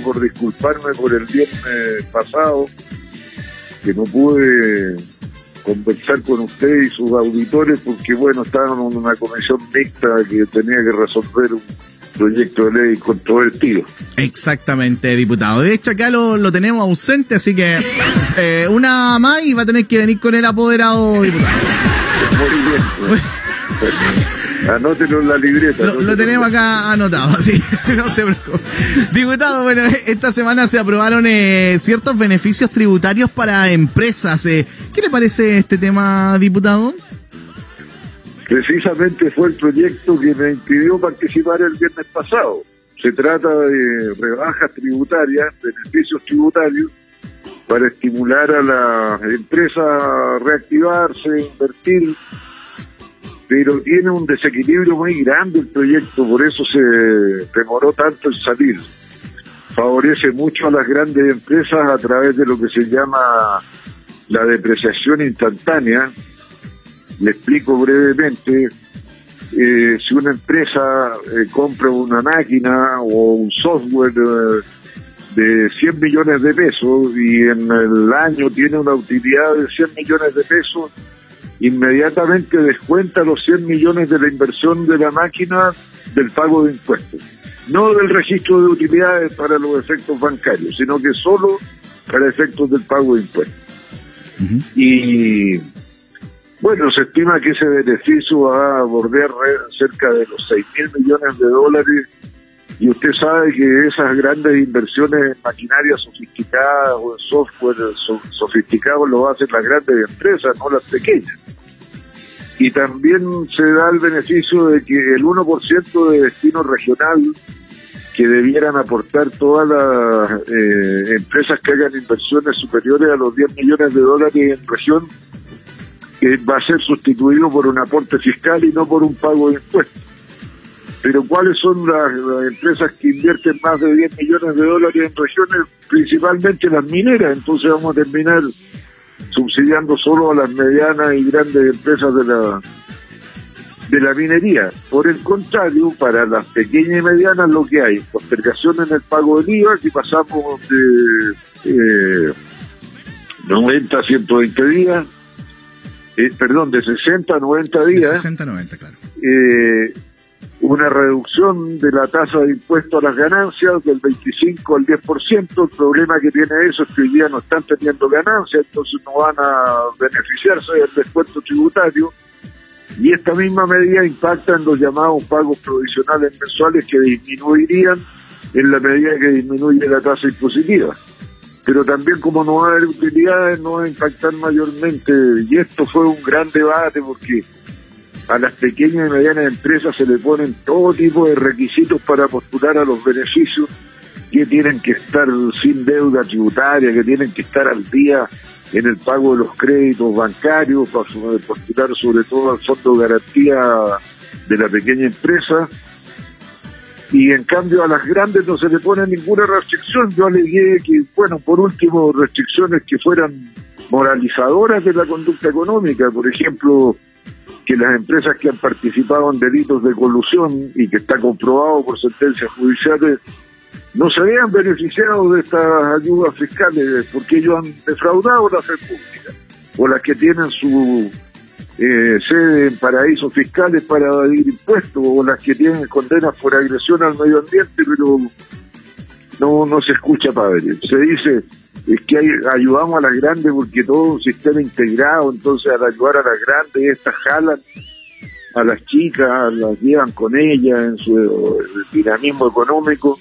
por disculparme por el viernes pasado, que no pude conversar con usted y sus auditores porque, bueno, estaban en una comisión mixta que tenía que resolver un proyecto de ley controvertido. Exactamente, diputado. De hecho, acá lo, lo tenemos ausente, así que eh, una más y va a tener que venir con el apoderado, diputado. Muy bien. Anótelo en la libreta. Lo, tenemos acá anotado, así no se preocupe. Diputado, bueno, esta semana se aprobaron eh, ciertos beneficios tributarios para empresas. Eh. ¿Qué le parece este tema, diputado? Precisamente fue el proyecto que me impidió participar el viernes pasado. Se trata de rebajas tributarias, beneficios tributarios, para estimular a las empresas a reactivarse, invertir pero tiene un desequilibrio muy grande el proyecto, por eso se demoró tanto en salir. Favorece mucho a las grandes empresas a través de lo que se llama la depreciación instantánea. Le explico brevemente. Eh, si una empresa eh, compra una máquina o un software eh, de 100 millones de pesos y en el año tiene una utilidad de 100 millones de pesos, inmediatamente descuenta los 100 millones de la inversión de la máquina del pago de impuestos. No del registro de utilidades para los efectos bancarios, sino que solo para efectos del pago de impuestos. Y bueno, se estima que ese beneficio va a bordear cerca de los 6 mil millones de dólares y usted sabe que esas grandes inversiones en maquinaria sofisticada o en software sofisticado lo hacen las grandes empresas, no las pequeñas. Y también se da el beneficio de que el 1% de destino regional que debieran aportar todas las eh, empresas que hagan inversiones superiores a los 10 millones de dólares en región, que va a ser sustituido por un aporte fiscal y no por un pago de impuestos pero ¿cuáles son las, empresas que invierten más de 10 millones de dólares en regiones? Principalmente las mineras, entonces vamos a terminar subsidiando solo a las medianas y grandes empresas de la de la minería. Por el contrario, para las pequeñas y medianas lo que hay, postergación en el pago del IVA, que pasamos de 90 eh, a 120 días, eh, perdón, de 60 a 90 días. De 60 a 90, claro. Eh, una reducción de la tasa de impuesto a las ganancias del 25 al 10%. El problema que tiene eso es que hoy día no están teniendo ganancias, entonces no van a beneficiarse del descuento tributario. Y esta misma medida impacta en los llamados pagos provisionales mensuales que disminuirían en la medida que disminuye la tasa impositiva. Pero también como no va a haber utilidades, no va a impactar mayormente. Y esto fue un gran debate porque a las pequeñas y medianas empresas se le ponen todo tipo de requisitos para postular a los beneficios, que tienen que estar sin deuda tributaria, que tienen que estar al día en el pago de los créditos bancarios, para postular sobre todo al fondo de garantía de la pequeña empresa. Y en cambio a las grandes no se le pone ninguna restricción. Yo alegué que, bueno, por último, restricciones que fueran moralizadoras de la conducta económica, por ejemplo, que las empresas que han participado en delitos de colusión y que está comprobado por sentencias judiciales no se vean beneficiado de estas ayudas fiscales porque ellos han defraudado la fe pública o las que tienen su eh, sede en paraísos fiscales para evadir impuestos o las que tienen condenas por agresión al medio ambiente pero no no se escucha padre. Se dice es que ayudamos a las grandes porque todo un sistema integrado, entonces al ayudar a las grandes, estas jalan a las chicas, las llevan con ellas en su dinamismo económico,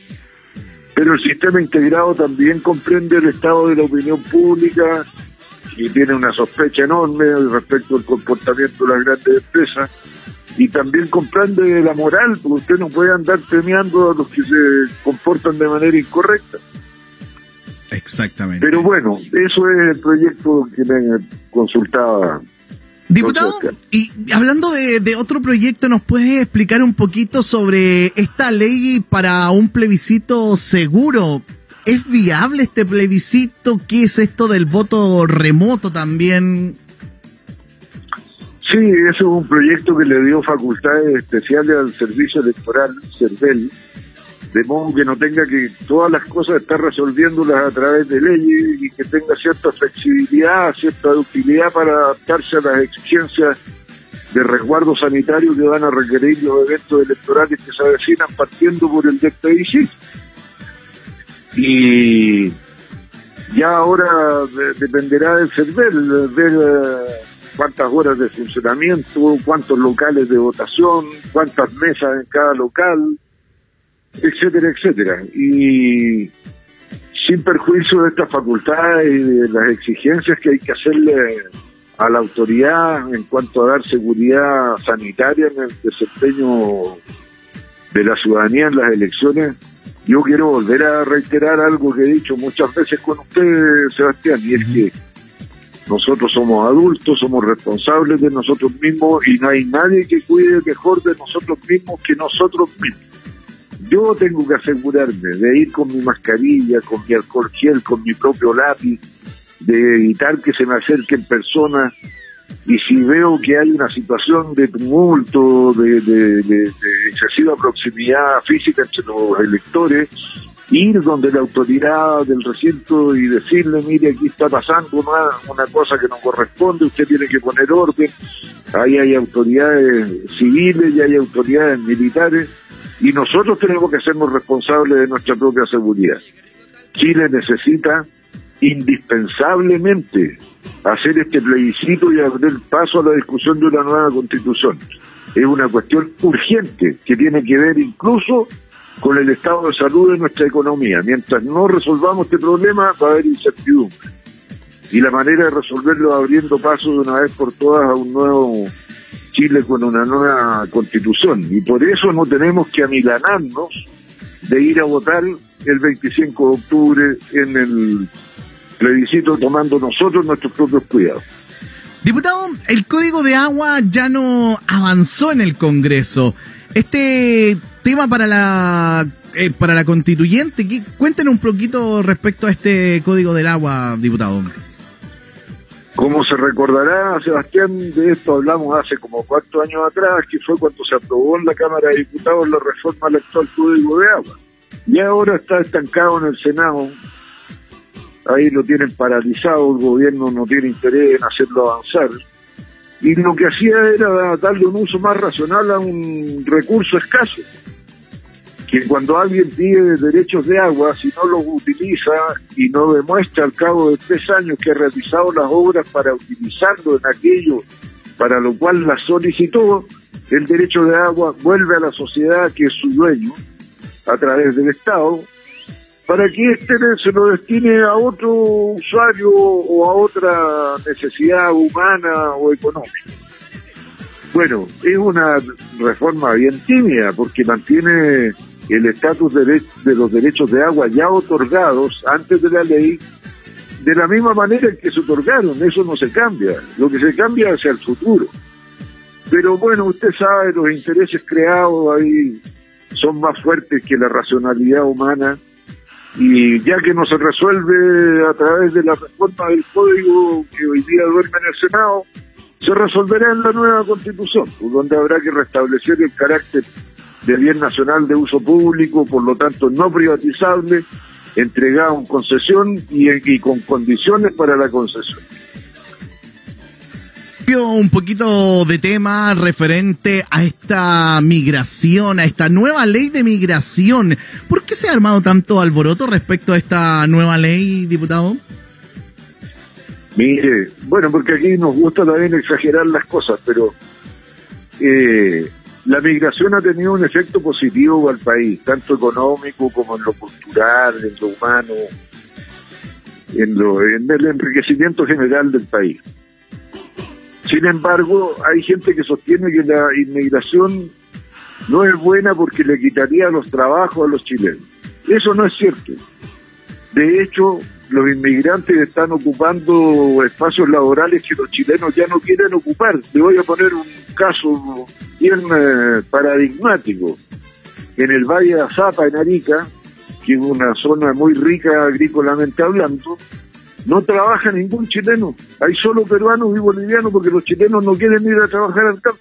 pero el sistema integrado también comprende el estado de la opinión pública y tiene una sospecha enorme respecto al comportamiento de las grandes empresas y también comprende la moral, porque usted no puede andar premiando a los que se comportan de manera incorrecta. Exactamente. Pero bueno, eso es el proyecto que me consultaba. Diputado, y hablando de, otro proyecto, ¿nos puede explicar un poquito sobre esta ley para un plebiscito seguro? ¿Es viable este plebiscito? ¿Qué es esto del voto remoto también? Sí, eso es un proyecto que le dio facultades especiales al Servicio Electoral, CERVEL, de modo que no tenga que todas las cosas estar resolviéndolas a través de leyes y que tenga cierta flexibilidad, cierta utilidad para adaptarse a las exigencias de resguardo sanitario que van a requerir los eventos electorales que se avecinan partiendo por el DPIC. Y ya ahora dependerá del CERVEL, ver eh, cuántas horas de funcionamiento, cuántos locales de votación, cuántas mesas en cada local, etcétera, etcétera. Y sin perjuicio de estas facultades y de las exigencias que hay que hacerle a la autoridad en cuanto a dar seguridad sanitaria en el desempeño de la ciudadanía en las elecciones, yo quiero volver a reiterar algo que he dicho muchas veces con usted, Sebastián, y es que nosotros somos adultos, somos responsables de nosotros mismos y no hay nadie que cuide mejor de nosotros mismos que nosotros mismos. Yo tengo que asegurarme de ir con mi mascarilla, con mi alcohol gel, con mi propio lápiz, de evitar que se me acerquen personas y si veo que hay una situación de tumulto, de, excesiva proximidad física entre los electores, ir donde la autoridad del recinto y decirle, mire, aquí está pasando una, una cosa que no corresponde, usted tiene que poner orden, ahí hay autoridades civiles y hay autoridades militares, y nosotros tenemos que sernos responsables de nuestra propia seguridad. Chile necesita indispensablemente hacer este plebiscito y abrir paso a la discusión de una nueva constitución. Es una cuestión urgente que tiene que ver incluso con el estado de salud de nuestra economía. Mientras no resolvamos este problema va a haber incertidumbre. Y la manera de resolverlo es abriendo paso de una vez por todas a un nuevo Chile con una nueva constitución. Y por eso no tenemos que amilanarnos de ir a votar el 25 de octubre en el plebiscito tomando nosotros nuestros propios cuidados. Diputado, el código de agua ya no avanzó en el Congreso. Este tema para la eh, para la constituyente, cuéntenos un poquito respecto a este código del agua, diputado. Como se recordará, Sebastián, de esto hablamos hace como cuatro años atrás, que fue cuando se aprobó en la Cámara de Diputados la reforma al actual Código de Agua. Y ahora está estancado en el Senado ahí lo tienen paralizado, el gobierno no tiene interés en hacerlo avanzar. Y lo que hacía era darle un uso más racional a un recurso escaso, que cuando alguien pide derechos de agua, si no los utiliza y no demuestra al cabo de tres años que ha realizado las obras para utilizarlo en aquello para lo cual la solicitó, el derecho de agua vuelve a la sociedad que es su dueño a través del Estado para que este se lo destine a otro usuario o a otra necesidad humana o económica. Bueno, es una reforma bien tímida porque mantiene el estatus de, los derechos de agua ya otorgados antes de la ley de la misma manera en que se otorgaron, eso no se cambia, lo que se cambia hacia el futuro. Pero bueno, usted sabe, los intereses creados ahí son más fuertes que la racionalidad humana y ya que no se resuelve a través de la reforma del código que hoy día duerme en el Senado, se resolverá en la nueva constitución, pues, donde habrá que restablecer el carácter de bien nacional de uso público, por lo tanto no privatizable, entregado en concesión y, y con condiciones para la concesión un poquito de tema referente a esta migración, a esta nueva ley de migración. ¿Por qué se ha armado tanto alboroto respecto a esta nueva ley, diputado? Mire, bueno, porque aquí nos gusta también exagerar las cosas, pero eh, la migración ha tenido un efecto positivo al país, tanto económico como en lo cultural, en lo humano, en, lo, en el enriquecimiento general del país. Sin embargo, hay gente que sostiene que la inmigración no es buena porque le quitaría los trabajos a los chilenos. Eso no es cierto. De hecho, los inmigrantes están ocupando espacios laborales que los chilenos ya no quieren ocupar. Le voy a poner un caso bien eh, paradigmático. En el Valle de Azapa, en Arica, que es una zona muy rica agrícolamente hablando, no trabaja ningún chileno. Hay solo peruanos y bolivianos porque los chilenos no quieren ir a trabajar al campo.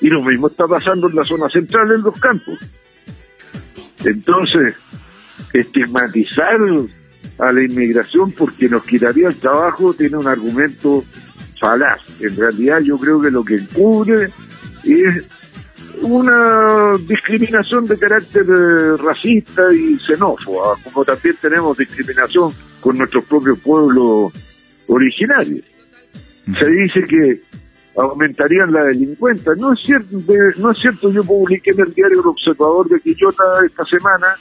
Y lo mismo está pasando en la zona central, en los campos. Entonces, estigmatizar a la inmigración porque nos quitaría el trabajo tiene un argumento falaz. En realidad yo creo que lo que encubre es una discriminación de carácter eh, racista y xenófoba, como también tenemos discriminación con nuestros propios pueblos originarios. Se dice que aumentarían la delincuencia. No es cierto, no es cierto, yo publiqué en el diario El Observador de Quillota esta semana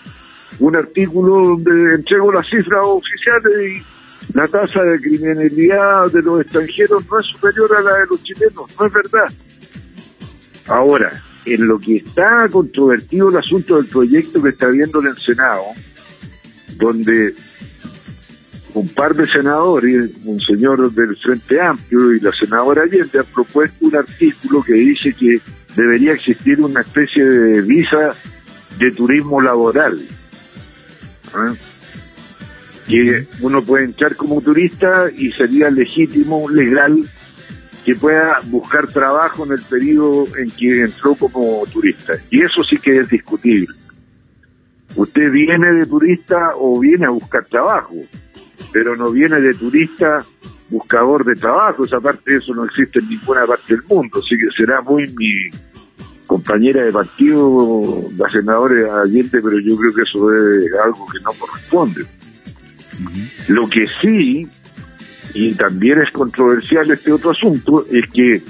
un artículo donde entrego las cifras oficiales y la tasa de criminalidad de los extranjeros no es superior a la de los chilenos, no es verdad. Ahora, en lo que está controvertido el asunto del proyecto que está viendo en el Senado, donde un par de senadores, un señor del Frente Amplio y la senadora Allende han propuesto un artículo que dice que debería existir una especie de visa de turismo laboral. ¿ah? Que uno puede entrar como turista y sería legítimo, legal, que pueda buscar trabajo en el periodo en que entró como turista. Y eso sí que es discutible. Usted viene de turista o viene a buscar trabajo, pero no viene de turista buscador de trabajo. Esa parte de eso no existe en ninguna parte del mundo, así que será muy mi compañera de partido, la senadora Allende, pero yo creo que eso es algo que no corresponde. Lo que sí y también es controversial este otro asunto, es que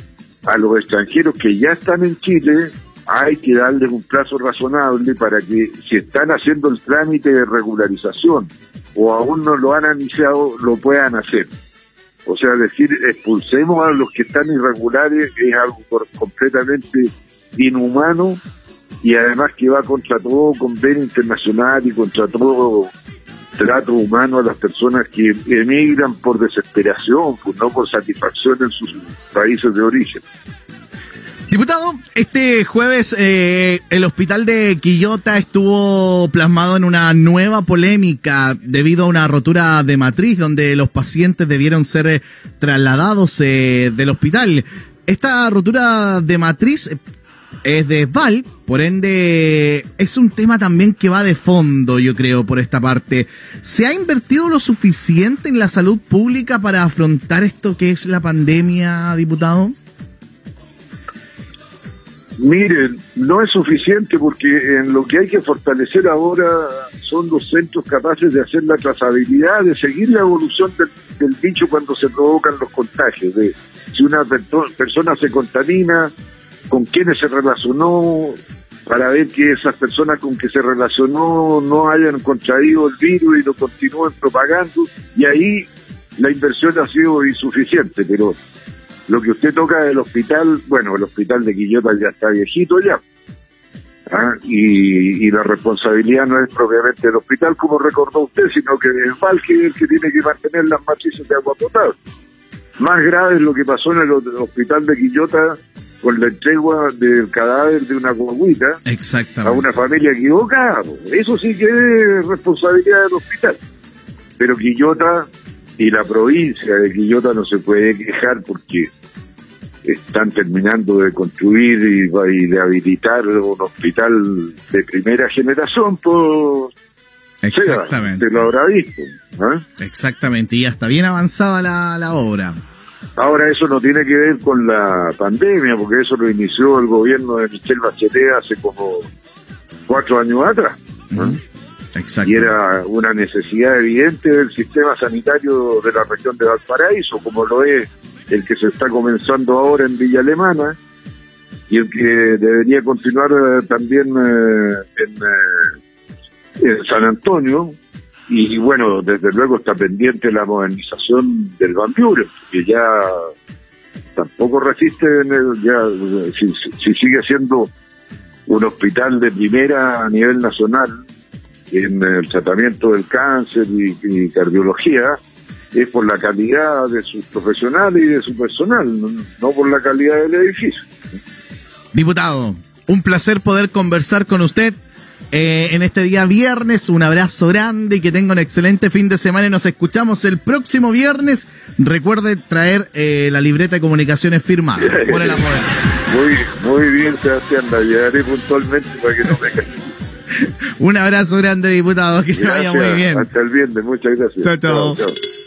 a los extranjeros que ya están en Chile hay que darles un plazo razonable para que si están haciendo el trámite de regularización o aún no lo han iniciado, lo puedan hacer. O sea, decir, expulsemos a los que están irregulares es algo completamente inhumano y además que va contra todo convenio internacional y contra todo trato humano a las personas que emigran por desesperación, pues, no por satisfacción en sus países de origen. Diputado, este jueves eh, el hospital de Quillota estuvo plasmado en una nueva polémica debido a una rotura de matriz donde los pacientes debieron ser eh, trasladados eh, del hospital. Esta rotura de matriz es de Val, por ende es un tema también que va de fondo, yo creo, por esta parte. ¿Se ha invertido lo suficiente en la salud pública para afrontar esto que es la pandemia, diputado? Miren, no es suficiente porque en lo que hay que fortalecer ahora son los centros capaces de hacer la trazabilidad, de seguir la evolución del, del bicho cuando se provocan los contagios, de si una persona se contamina, con quienes se relacionó, para ver que esas personas con que se relacionó no hayan contraído el virus y lo continúen propagando, y ahí la inversión ha sido insuficiente, pero lo que usted toca del hospital, bueno, el hospital de Quillota ya está viejito ya, ¿ah? y, la responsabilidad no es propiamente del hospital, como recordó usted, sino que es el que tiene que mantener las matrices de agua potable. Más grave es lo que pasó en el hospital de Quillota con la entregua del cadáver de una guaguita a una familia equivocada. Eso sí que es responsabilidad del hospital. Pero Quillota y la provincia de Quillota no se puede quejar porque están terminando de construir y, de habilitar un hospital de primera generación, pues Exactamente. Se lo habrá visto. Exactamente, y ya está bien avanzada la, la obra. Ahora eso no tiene que ver con la pandemia, porque eso lo inició el gobierno de Michel Bachelet hace como cuatro años atrás. Exacto. Y era una necesidad evidente del sistema sanitario de la región de Valparaíso, como lo es el que se está comenzando ahora en Villa Alemana y el que debería continuar eh, también eh, en, eh, en San Antonio, y bueno, desde luego está pendiente la modernización del Van que ya tampoco resiste, en el, ya si, sigue siendo un hospital de primera a nivel nacional en el tratamiento del cáncer y, cardiología, es por la calidad de sus profesionales y de su personal, no por la calidad del edificio. Diputado, un placer poder conversar con usted. Eh, en este día viernes. Un abrazo grande y que tenga un excelente fin de semana y nos escuchamos el próximo viernes. Recuerde traer eh, la libreta de comunicaciones firmada por el apoyo. Muy, muy bien, Sebastián, la llevaré puntualmente para que no me Un abrazo grande, diputado. Que le vaya muy bien. Hasta el viernes. Muchas gracias. chao. chao. chao.